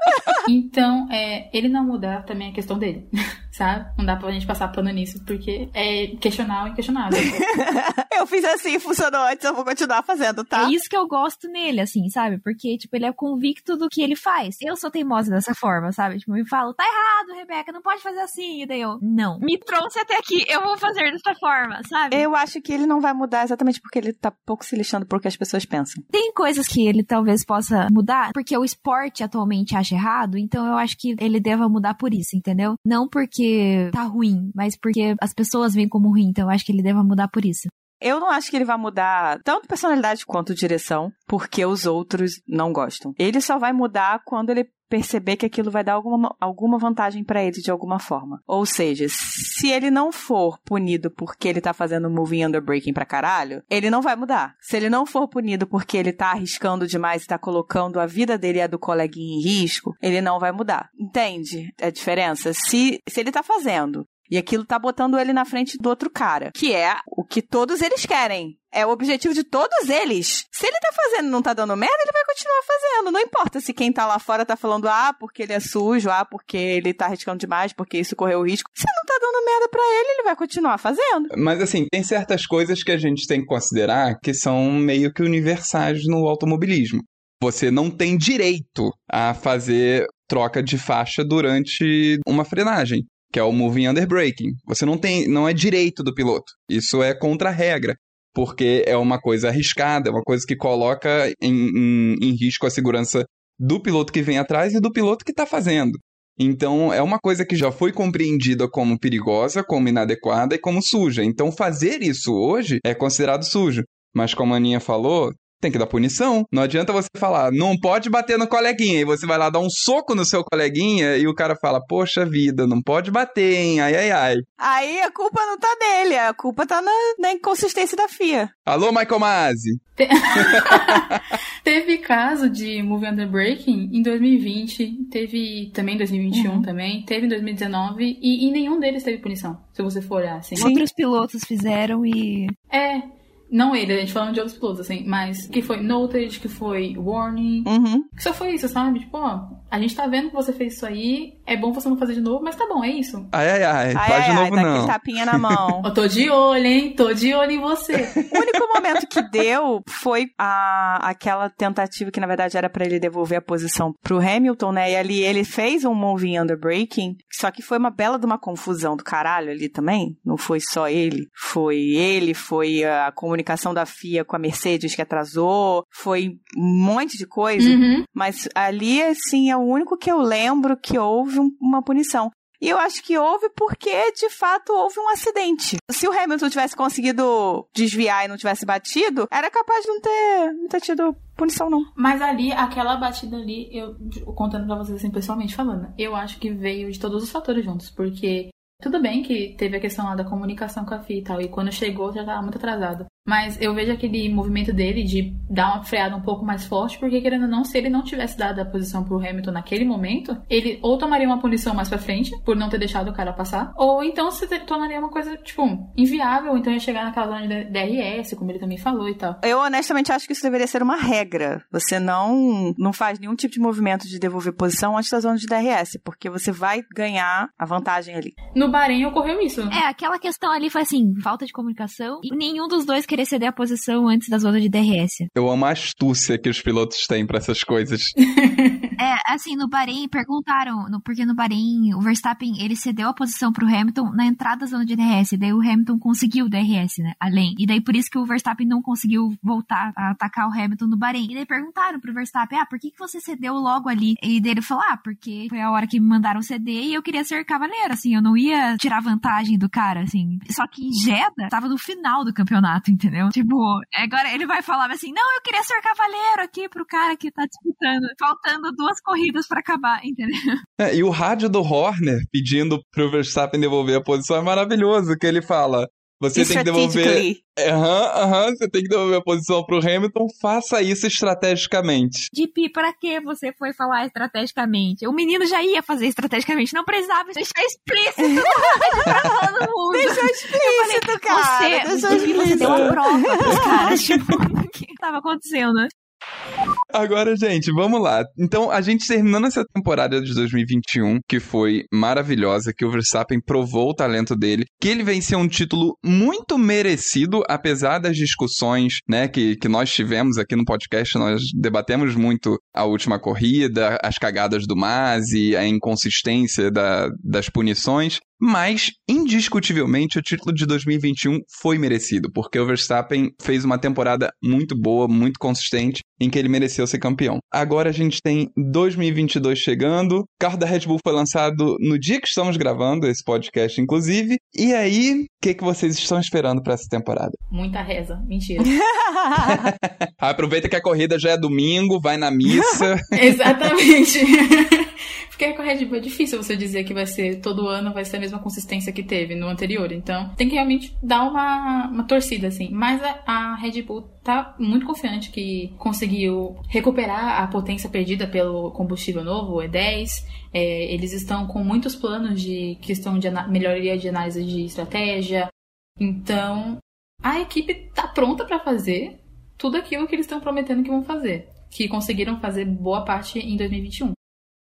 Então, é, ele não mudar também é questão dele sabe? Não dá pra gente passar pano nisso, porque é questionável e inquestionável. eu fiz assim, funcionou antes, eu vou continuar fazendo, tá? É isso que eu gosto nele, assim, sabe? Porque, tipo, ele é convicto do que ele faz. Eu sou teimosa dessa forma, sabe? Tipo, me falo, tá errado, Rebeca, não pode fazer assim. E daí eu, não. Me trouxe até aqui, eu vou fazer dessa forma, sabe? Eu acho que ele não vai mudar exatamente porque ele tá pouco se lixando por que as pessoas pensam. Tem coisas que ele talvez possa mudar, porque o esporte atualmente acha errado, então eu acho que ele deva mudar por isso, entendeu? Não porque porque tá ruim, mas porque as pessoas veem como ruim. Então eu acho que ele deve mudar por isso. Eu não acho que ele vai mudar tanto personalidade quanto direção, porque os outros não gostam. Ele só vai mudar quando ele perceber que aquilo vai dar alguma, alguma vantagem para ele de alguma forma. Ou seja, se ele não for punido porque ele tá fazendo moving underbreaking pra caralho, ele não vai mudar. Se ele não for punido porque ele tá arriscando demais e tá colocando a vida dele e a do coleguinha em risco, ele não vai mudar. Entende a diferença? Se, se ele tá fazendo e aquilo tá botando ele na frente do outro cara, que é o que todos eles querem. É o objetivo de todos eles. Se ele tá fazendo e não tá dando merda, ele vai continuar fazendo. Não importa se quem tá lá fora tá falando, ah, porque ele é sujo, ah, porque ele tá arriscando demais, porque isso correu risco. Se não tá dando merda pra ele, ele vai continuar fazendo. Mas assim, tem certas coisas que a gente tem que considerar que são meio que universais no automobilismo. Você não tem direito a fazer troca de faixa durante uma frenagem que é o moving under braking. Você não tem, não é direito do piloto. Isso é contra a regra, porque é uma coisa arriscada, é uma coisa que coloca em, em, em risco a segurança do piloto que vem atrás e do piloto que está fazendo. Então, é uma coisa que já foi compreendida como perigosa, como inadequada e como suja. Então, fazer isso hoje é considerado sujo. Mas, como a Aninha falou, tem que dar punição. Não adianta você falar, não pode bater no coleguinha, e você vai lá dar um soco no seu coleguinha e o cara fala, poxa vida, não pode bater, hein? Ai, ai, ai. Aí a culpa não tá dele, a culpa tá na, na inconsistência da FIA. Alô, Michael Masi. Te... teve caso de Movie Under Breaking em 2020, teve também em 2021 uhum. também, teve em 2019 e, e nenhum deles teve punição, se você for olhar assim. Sim. Outros pilotos fizeram e... É, não ele, a gente falando de outros pilotos, assim, mas que foi noted, que foi warning. Uhum. Que só foi isso, sabe? Tipo, ó, a gente tá vendo que você fez isso aí, é bom você não fazer de novo, mas tá bom, é isso. Ai, ai, ai, ai faz de novo ai, não. Tá tapinha na mão. Eu tô de olho, hein? Tô de olho em você. o único momento que deu foi a, aquela tentativa que, na verdade, era para ele devolver a posição pro Hamilton, né? E ali ele fez um moving under braking, só que foi uma bela de uma confusão do caralho ali também. Não foi só ele. Foi ele, foi a comunicação da FIA com a Mercedes que atrasou, foi um monte de coisa. Uhum. Mas ali, assim, é o único que eu lembro que houve uma punição. E eu acho que houve porque, de fato, houve um acidente. Se o Hamilton tivesse conseguido desviar e não tivesse batido, era capaz de não ter, não ter tido punição, não. Mas ali, aquela batida ali, eu contando pra vocês assim, pessoalmente falando, eu acho que veio de todos os fatores juntos. Porque tudo bem que teve a questão lá da comunicação com a FIA e tal, e quando chegou já tava muito atrasado. Mas eu vejo aquele movimento dele de dar uma freada um pouco mais forte, porque querendo ou não, se ele não tivesse dado a posição pro Hamilton naquele momento, ele ou tomaria uma punição mais pra frente, por não ter deixado o cara passar, ou então se tornaria uma coisa, tipo, inviável, então ia chegar naquela zona de DRS, como ele também falou e tal. Eu honestamente acho que isso deveria ser uma regra. Você não, não faz nenhum tipo de movimento de devolver posição antes da zona de DRS, porque você vai ganhar a vantagem ali. No Bahrein ocorreu isso. É, aquela questão ali foi assim, falta de comunicação, e nenhum dos dois querer ceder a posição antes da zona de DRS. Eu amo a astúcia que os pilotos têm para essas coisas. é, assim, no Bahrein perguntaram, no, porque no Bahrein o Verstappen ele cedeu a posição pro Hamilton na entrada da zona de DRS, daí o Hamilton conseguiu o DRS, né, além. E daí por isso que o Verstappen não conseguiu voltar a atacar o Hamilton no Bahrein. E daí perguntaram pro Verstappen, ah, por que, que você cedeu logo ali? E daí ele falou, ah, porque foi a hora que me mandaram ceder e eu queria ser cavaleiro, assim, eu não ia tirar vantagem do cara, assim. Só que Jeddah tava no final do campeonato, entendeu? Tipo, agora ele vai falar assim: não, eu queria ser cavaleiro aqui pro cara que tá disputando, faltando duas corridas para acabar, entendeu? É, e o rádio do Horner pedindo pro Verstappen devolver a posição é maravilhoso, que ele fala. Você tem que devolver. Aham, aham, você tem que devolver a posição pro Hamilton, faça isso estrategicamente. DP, pra que você foi falar estrategicamente? O menino já ia fazer estrategicamente, não precisava deixar explícito pra todo mundo. Deixou explícito, cara. Você, deixou explícito. você deu uma prova pros caras, tipo, o que tava acontecendo? Agora, gente, vamos lá. Então, a gente terminando essa temporada de 2021, que foi maravilhosa, que o Verstappen provou o talento dele, que ele venceu um título muito merecido, apesar das discussões, né, que, que nós tivemos aqui no podcast, nós debatemos muito a última corrida, as cagadas do Masi, a inconsistência da, das punições, mas, indiscutivelmente, o título de 2021 foi merecido, porque o Verstappen fez uma temporada muito boa, muito consistente, em que ele mereceu ser campeão. Agora a gente tem 2022 chegando, o carro da Red Bull foi lançado no dia que estamos gravando esse podcast, inclusive. E aí, o que, que vocês estão esperando para essa temporada? Muita reza, mentira. Aproveita que a corrida já é domingo, vai na missa. Exatamente. Porque com a Red Bull é difícil você dizer que vai ser todo ano, vai ser a mesma consistência que teve no anterior. Então, tem que realmente dar uma, uma torcida, assim. Mas a, a Red Bull tá muito confiante que conseguiu recuperar a potência perdida pelo combustível novo, o E10. É, eles estão com muitos planos de questão de melhoria de análise de estratégia. Então, a equipe tá pronta para fazer tudo aquilo que eles estão prometendo que vão fazer, que conseguiram fazer boa parte em 2021.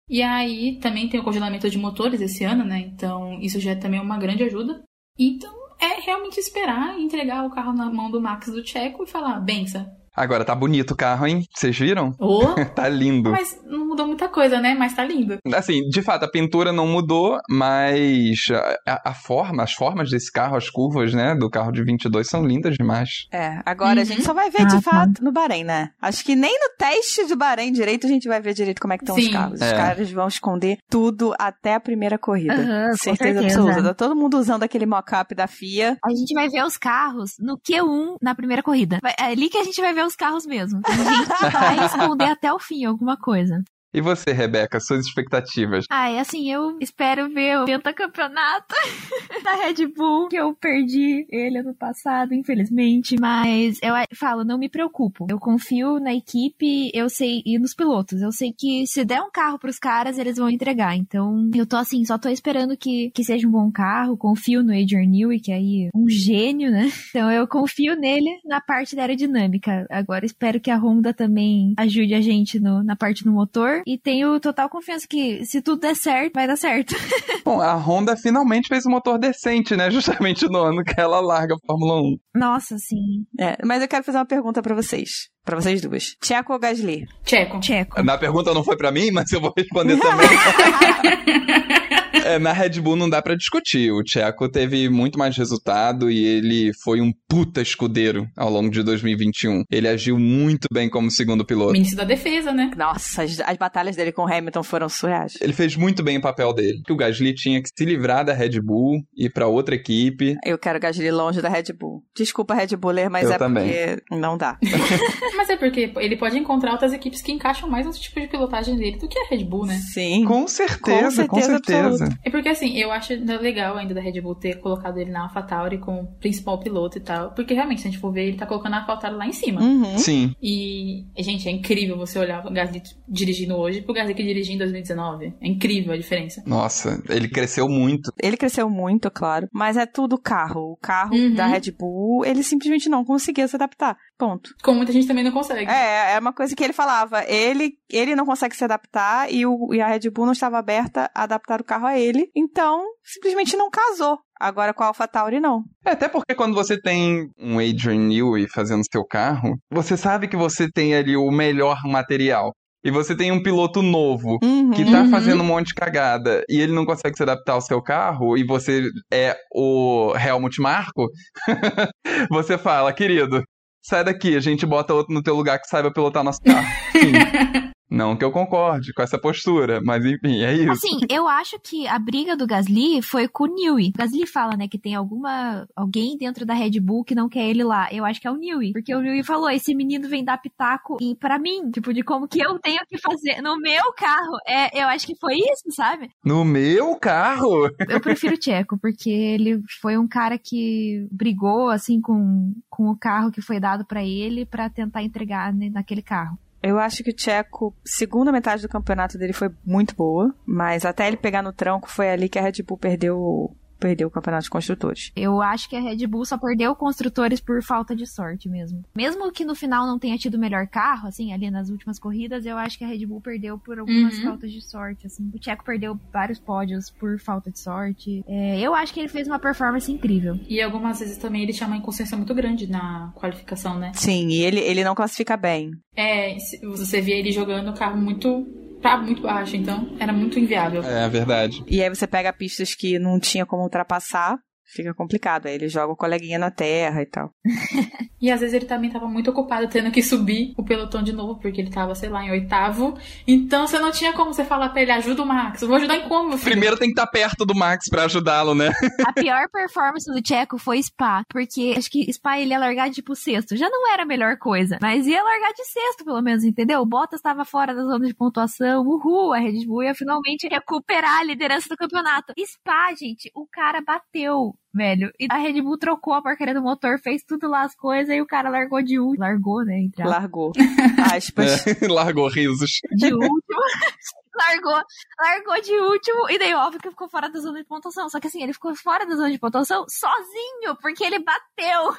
E aí também tem o congelamento de motores esse ano, né? Então isso já é também uma grande ajuda. Então é realmente esperar entregar o carro na mão do Max do Tcheco e falar, benção, Agora tá bonito o carro, hein? Vocês viram? Oh, tá lindo. Mas não mudou muita coisa, né? Mas tá lindo. Assim, de fato, a pintura não mudou, mas a, a, forma, as formas desse carro, as curvas, né, do carro de 22 são lindas demais. É, agora uhum. a gente só vai ver de ah, tá. fato no Bahrein, né? Acho que nem no teste do Bahrein direito a gente vai ver direito como é que estão os carros. É. Os caras vão esconder tudo até a primeira corrida. Uhum, certeza, certeza absoluta. Tá todo mundo usando aquele mock-up da FIA. A gente vai ver os carros no Q1 na primeira corrida. É ali que a gente vai ver os carros mesmo. A gente vai esconder até o fim alguma coisa. E você, Rebeca, suas expectativas? Ah, é assim, eu espero ver o pentacampeonato da Red Bull, que eu perdi ele ano passado, infelizmente. Mas eu falo, não me preocupo. Eu confio na equipe, eu sei, e nos pilotos. Eu sei que se der um carro pros caras, eles vão entregar. Então, eu tô assim, só tô esperando que, que seja um bom carro. Confio no Adrian Newey, que é aí um gênio, né? Então, eu confio nele na parte da aerodinâmica. Agora, espero que a Honda também ajude a gente no, na parte do motor e tenho total confiança que se tudo der certo, vai dar certo. Bom, a Honda finalmente fez um motor decente, né? Justamente no ano que ela larga a Fórmula 1. Nossa, sim. É, mas eu quero fazer uma pergunta para vocês. Pra vocês duas. Tcheco ou Gasly? Tcheco. Tcheco. Na pergunta não foi para mim, mas eu vou responder também. É, na Red Bull não dá para discutir. O Checo teve muito mais resultado e ele foi um puta escudeiro ao longo de 2021. Ele agiu muito bem como segundo piloto. Ministro da defesa, né? Nossa, as, as batalhas dele com o Hamilton foram surreais. Ele fez muito bem o papel dele. O Gasly tinha que se livrar da Red Bull e ir para outra equipe. Eu quero o Gasly longe da Red Bull. Desculpa, Red Buller, mas Eu é também. porque não dá. mas é porque ele pode encontrar outras equipes que encaixam mais no tipo de pilotagem dele do que a Red Bull, né? Sim. Com certeza, com certeza. Com certeza. É porque assim, eu acho legal ainda da Red Bull ter colocado ele na AlphaTauri como principal piloto e tal. Porque realmente, se a gente for ver, ele tá colocando a AlphaTauri lá em cima. Uhum. Sim. E, gente, é incrível você olhar o Gasly dirigindo hoje pro Gasly que dirigiu em 2019. É incrível a diferença. Nossa, ele cresceu muito. Ele cresceu muito, claro. Mas é tudo carro. O carro uhum. da Red Bull, ele simplesmente não conseguia se adaptar. Ponto. Como muita gente também não consegue. É, é uma coisa que ele falava. Ele, ele não consegue se adaptar e, o, e a Red Bull não estava aberta a adaptar o carro a ele. Então, simplesmente não casou. Agora com a AlphaTauri não. É, até porque quando você tem um Adrian Newey fazendo seu carro, você sabe que você tem ali o melhor material. E você tem um piloto novo uhum, que tá uhum. fazendo um monte de cagada e ele não consegue se adaptar ao seu carro e você é o Helmut Marko, você fala, querido, sai daqui, a gente bota outro no teu lugar que saiba pilotar nosso carro. Sim. Não que eu concorde com essa postura, mas enfim, é isso. Assim, eu acho que a briga do Gasly foi com o Newey. O Gasly fala, né, que tem alguma alguém dentro da Red Bull que não quer ele lá. Eu acho que é o Newey, porque o Newey falou: esse menino vem dar pitaco e para mim, tipo, de como que eu tenho que fazer no meu carro. É, eu acho que foi isso, sabe? No meu carro? Eu prefiro o Tcheco, porque ele foi um cara que brigou assim com, com o carro que foi dado para ele para tentar entregar né, naquele carro. Eu acho que o Tcheco, segunda metade do campeonato dele foi muito boa, mas até ele pegar no tranco foi ali que a Red Bull perdeu perdeu o campeonato de construtores. Eu acho que a Red Bull só perdeu construtores por falta de sorte mesmo. Mesmo que no final não tenha tido o melhor carro, assim, ali nas últimas corridas, eu acho que a Red Bull perdeu por algumas uhum. faltas de sorte, assim. O Checo perdeu vários pódios por falta de sorte. É, eu acho que ele fez uma performance incrível. E algumas vezes também ele tinha uma inconsciência muito grande na qualificação, né? Sim, e ele, ele não classifica bem. É, você via ele jogando o carro muito tá muito baixo, então era muito inviável. É verdade. E aí você pega pistas que não tinha como ultrapassar, Fica complicado. Aí ele joga o coleguinha na terra e tal. E às vezes ele também tava muito ocupado tendo que subir o pelotão de novo, porque ele tava, sei lá, em oitavo. Então você não tinha como você falar pra ele, ajuda o Max. Eu vou ajudar em como, filho? Primeiro tem que estar perto do Max pra ajudá-lo, né? A pior performance do Checo foi Spa, porque acho que Spa ele ia largar de tipo sexto. Já não era a melhor coisa, mas ia largar de sexto, pelo menos, entendeu? O Bottas estava fora da zona de pontuação, uhul, a Red Bull ia finalmente recuperar a liderança do campeonato. Spa, gente, o cara bateu velho. E a Red Bull trocou a porcaria do motor, fez tudo lá as coisas e o cara largou de último. Largou, né? Entre. Largou. Aspas. É, largou risos. De último. largou, largou de último e daí óbvio que ficou fora da zona de pontuação. Só que assim, ele ficou fora da zona de pontuação sozinho, porque ele bateu.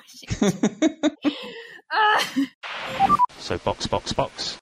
ah. So box, box, box.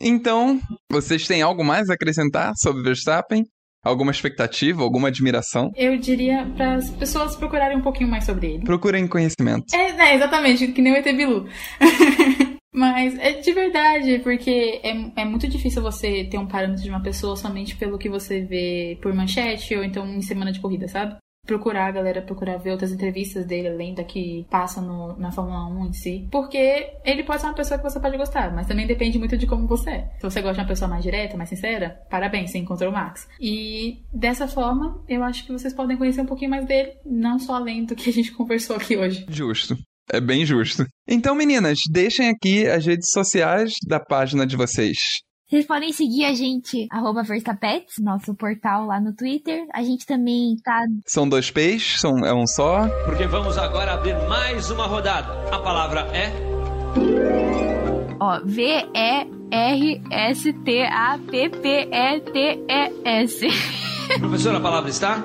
Então, vocês têm algo mais a acrescentar sobre Verstappen? Alguma expectativa, alguma admiração? Eu diria para as pessoas procurarem um pouquinho mais sobre ele. Procurem conhecimento. É, né, exatamente, que nem o ET Bilu. Mas é de verdade, porque é, é muito difícil você ter um parâmetro de uma pessoa somente pelo que você vê por manchete ou então em semana de corrida, sabe? Procurar, galera, procurar ver outras entrevistas dele, além da que passa no, na Fórmula 1 em si. Porque ele pode ser uma pessoa que você pode gostar, mas também depende muito de como você é. Se você gosta de uma pessoa mais direta, mais sincera, parabéns, você encontrou o Max. E dessa forma, eu acho que vocês podem conhecer um pouquinho mais dele, não só além do que a gente conversou aqui hoje. Justo. É bem justo. Então, meninas, deixem aqui as redes sociais da página de vocês. Vocês podem seguir a gente, arroba Verstapets, nosso portal lá no Twitter. A gente também tá. São dois P's? São, é um só? Porque vamos agora abrir mais uma rodada. A palavra é. Ó, V-E-R-S-T-A-P-P-E-T-E-S. Professor, a palavra está?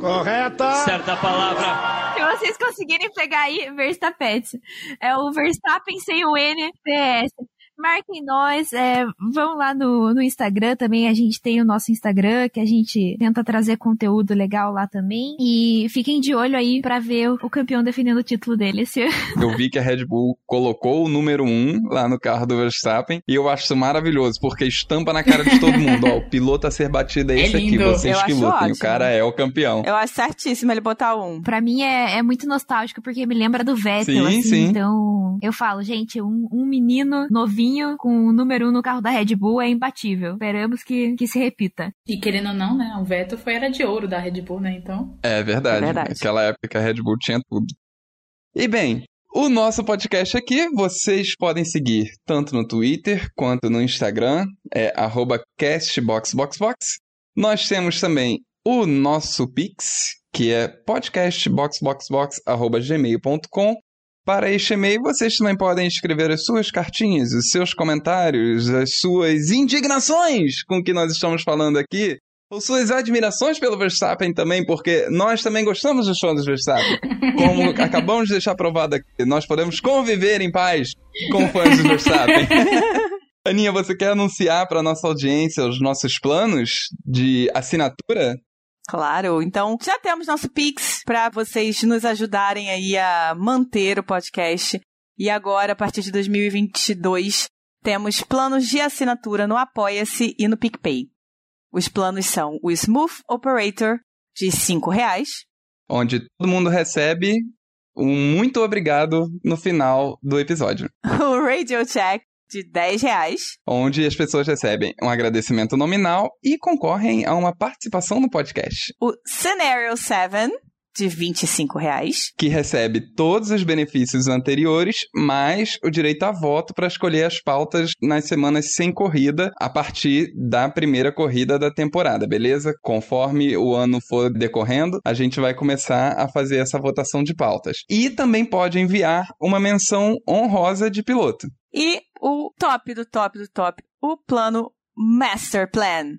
Correta! Certa palavra. Se vocês conseguirem pegar aí, Verstapets. É o Verstappen sem o N, P-S. Marquem nós, é, vão lá no, no Instagram também, a gente tem o nosso Instagram, que a gente tenta trazer conteúdo legal lá também. E fiquem de olho aí para ver o, campeão defendendo o título dele esse ano. Eu vi que a Red Bull colocou o número 1 um lá no carro do Verstappen, e eu acho isso maravilhoso, porque estampa na cara de todo mundo, ó, o piloto a ser batido é, é esse aqui, vocês eu que lutem, ótimo. o cara é o campeão. Eu acho certíssimo ele botar um. Pra mim é, é muito nostálgico, porque me lembra do Vettel, sim, assim, sim. então eu falo, gente, um, um menino novinho com o número 1 um no carro da Red Bull é imbatível. Esperamos que, que se repita. E querendo ou não, né? O Vettel foi era de ouro da Red Bull, né? Então. É verdade. É verdade. Naquela época que a Red Bull tinha tudo. E bem, o nosso podcast aqui, vocês podem seguir tanto no Twitter quanto no Instagram, é castboxboxbox. Nós temos também o nosso Pix, que é podcastboxboxbox.gmail.com. Para este e-mail, vocês também podem escrever as suas cartinhas, os seus comentários, as suas indignações com o que nós estamos falando aqui, ou suas admirações pelo Verstappen também, porque nós também gostamos do show do Verstappen. Como acabamos de deixar provado aqui, nós podemos conviver em paz com fãs do Verstappen. Aninha, você quer anunciar para nossa audiência os nossos planos de assinatura? Claro, então já temos nosso Pix para vocês nos ajudarem aí a manter o podcast. E agora, a partir de 2022, temos planos de assinatura no Apoia-se e no PicPay. Os planos são o Smooth Operator, de R$ reais, onde todo mundo recebe um muito obrigado no final do episódio. O Radio Check, de 10 reais. Onde as pessoas recebem um agradecimento nominal e concorrem a uma participação no podcast. O Scenario 7, de 25 reais. Que recebe todos os benefícios anteriores, mais o direito a voto para escolher as pautas nas semanas sem corrida, a partir da primeira corrida da temporada, beleza? Conforme o ano for decorrendo, a gente vai começar a fazer essa votação de pautas. E também pode enviar uma menção honrosa de piloto. E o top do top do top, o plano Master Plan,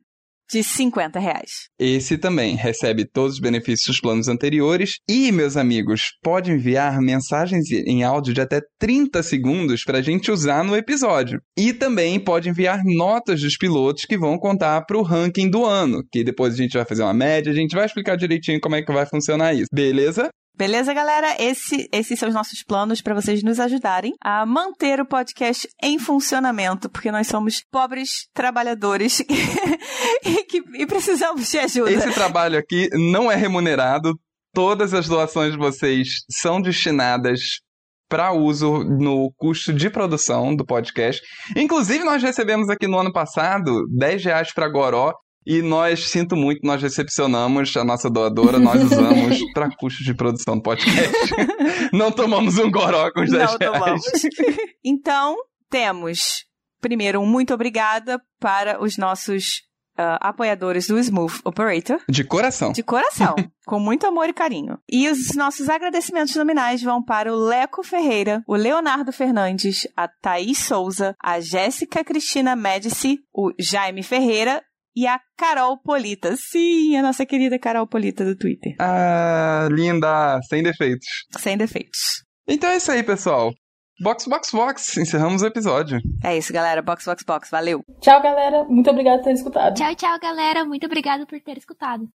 de 50 reais. Esse também recebe todos os benefícios dos planos anteriores e, meus amigos, pode enviar mensagens em áudio de até 30 segundos para a gente usar no episódio. E também pode enviar notas dos pilotos que vão contar para o ranking do ano, que depois a gente vai fazer uma média, a gente vai explicar direitinho como é que vai funcionar isso. Beleza? Beleza, galera? Esse, esses são os nossos planos para vocês nos ajudarem a manter o podcast em funcionamento, porque nós somos pobres trabalhadores e, que, e precisamos de ajuda. Esse trabalho aqui não é remunerado, Todas as doações de vocês são destinadas para uso no custo de produção do podcast. Inclusive, nós recebemos aqui no ano passado 10 reais para Goró. E nós, sinto muito, nós recepcionamos a nossa doadora, nós usamos para custo de produção do podcast. Não tomamos um goró com os 10 Não reais. tomamos. então, temos, primeiro, um muito obrigada para os nossos ah, apoiadores do Smooth Operator. De coração. De coração, com muito amor e carinho. E os nossos agradecimentos nominais vão para o Leco Ferreira, o Leonardo Fernandes, a Thaís Souza, a Jéssica Cristina Médici, o Jaime Ferreira e a Carol Polita. Sim, a nossa querida Carol Polita do Twitter. Ah, linda, sem defeitos. Sem defeitos. Então é isso aí, pessoal. Box, box, box. Encerramos o episódio. É isso, galera. Box, box, box. Valeu. Tchau, galera. Muito obrigado por ter escutado. Tchau, tchau, galera. Muito obrigado por ter escutado.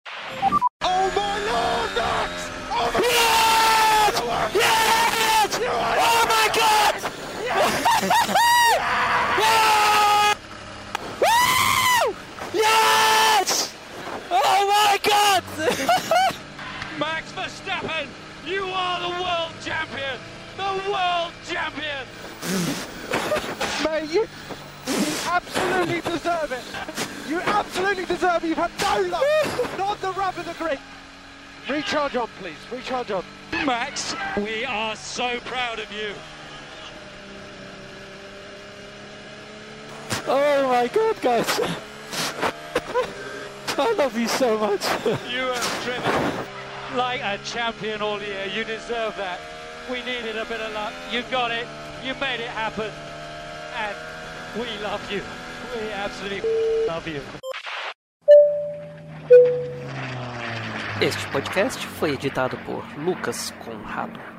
Oh my lord, Max! Oh my yes! Yes! Oh my god! Woo! Yes! Oh my god! Max Verstappen, you are the world champion! The world champion! Mate, you, absolutely deserve it. You absolutely deserve it. You've had no luck. Not the rub of the grip. Recharge on, please. Recharge on. Max, we are so proud of you. Oh my god, guys. I love you so much. You have driven like a champion all year. You deserve that. We needed a bit of luck. You got it. You made it happen. And we love you. We absolutely love you. Este podcast foi editado por Lucas Conrado.